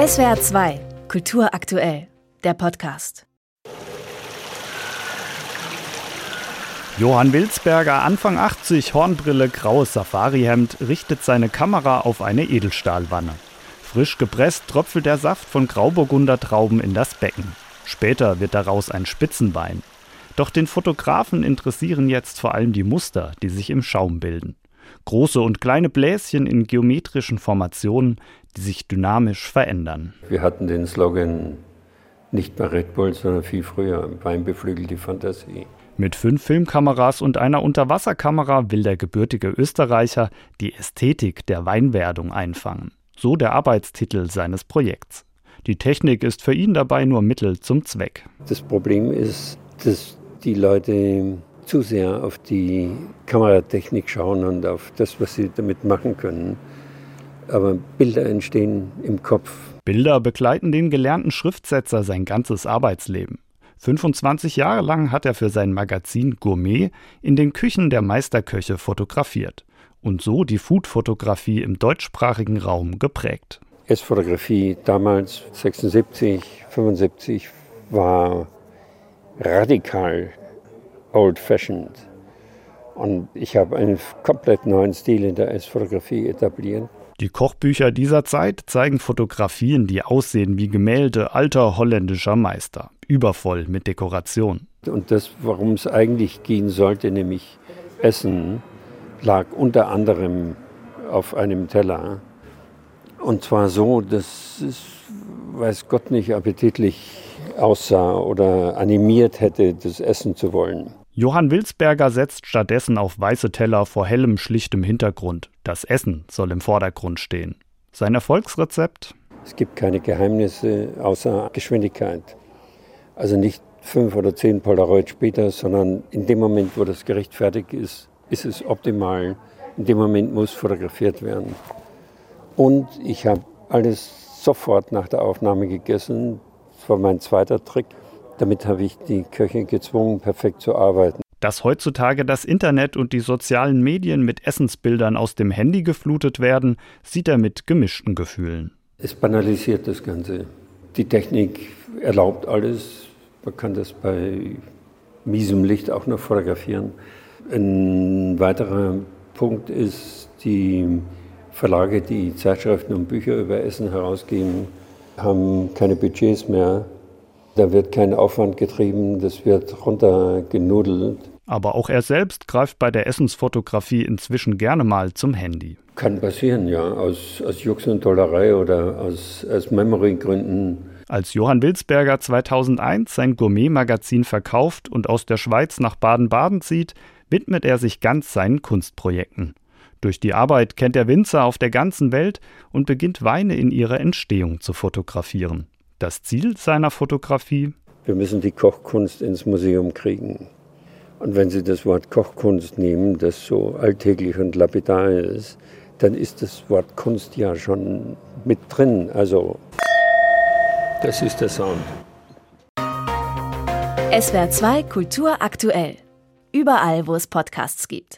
SWR 2, Kultur aktuell, der Podcast. Johann Wilsberger, Anfang 80, Hornbrille, graues Safarihemd, richtet seine Kamera auf eine Edelstahlwanne. Frisch gepresst tröpfelt der Saft von Grauburgunder Trauben in das Becken. Später wird daraus ein Spitzenwein. Doch den Fotografen interessieren jetzt vor allem die Muster, die sich im Schaum bilden. Große und kleine Bläschen in geometrischen Formationen, die sich dynamisch verändern. Wir hatten den Slogan nicht bei Red Bull, sondern viel früher, Wein beflügelt die Fantasie. Mit fünf Filmkameras und einer Unterwasserkamera will der gebürtige Österreicher die Ästhetik der Weinwerdung einfangen. So der Arbeitstitel seines Projekts. Die Technik ist für ihn dabei nur Mittel zum Zweck. Das Problem ist, dass die Leute zu sehr auf die Kameratechnik schauen und auf das, was sie damit machen können. Aber Bilder entstehen im Kopf. Bilder begleiten den gelernten Schriftsetzer sein ganzes Arbeitsleben. 25 Jahre lang hat er für sein Magazin Gourmet in den Küchen der Meisterköche fotografiert und so die Food-Fotografie im deutschsprachigen Raum geprägt. Essfotografie damals 76, 75 war radikal old-fashioned. Und ich habe einen komplett neuen Stil in der Essfotografie etabliert. Die Kochbücher dieser Zeit zeigen Fotografien, die aussehen wie Gemälde alter holländischer Meister, übervoll mit Dekoration. Und das, worum es eigentlich gehen sollte, nämlich Essen, lag unter anderem auf einem Teller. Und zwar so, dass es, weiß Gott nicht, appetitlich aussah oder animiert hätte, das essen zu wollen. Johann Wilsberger setzt stattdessen auf weiße Teller vor hellem, schlichtem Hintergrund. Das Essen soll im Vordergrund stehen. Sein Erfolgsrezept? Es gibt keine Geheimnisse außer Geschwindigkeit. Also nicht fünf oder zehn Polaroid später, sondern in dem Moment, wo das Gericht fertig ist, ist es optimal. In dem Moment muss fotografiert werden. Und ich habe alles sofort nach der Aufnahme gegessen. Das war mein zweiter Trick. Damit habe ich die Köche gezwungen, perfekt zu arbeiten. Dass heutzutage das Internet und die sozialen Medien mit Essensbildern aus dem Handy geflutet werden, sieht er mit gemischten Gefühlen. Es banalisiert das Ganze. Die Technik erlaubt alles. Man kann das bei miesem Licht auch noch fotografieren. Ein weiterer Punkt ist, die Verlage, die Zeitschriften und Bücher über Essen herausgeben, haben keine Budgets mehr da wird kein Aufwand getrieben, das wird runtergenudelt. Aber auch er selbst greift bei der Essensfotografie inzwischen gerne mal zum Handy. Kann passieren, ja, aus, aus Jux und Tollerei oder aus, aus Memory-Gründen. Als Johann Wilsberger 2001 sein Gourmet-Magazin verkauft und aus der Schweiz nach Baden-Baden zieht, widmet er sich ganz seinen Kunstprojekten. Durch die Arbeit kennt er Winzer auf der ganzen Welt und beginnt Weine in ihrer Entstehung zu fotografieren das Ziel seiner Fotografie? Wir müssen die Kochkunst ins Museum kriegen. Und wenn Sie das Wort Kochkunst nehmen, das so alltäglich und lapidar ist, dann ist das Wort Kunst ja schon mit drin. Also, das ist der Sound. SWR 2 Kultur aktuell. Überall, wo es Podcasts gibt.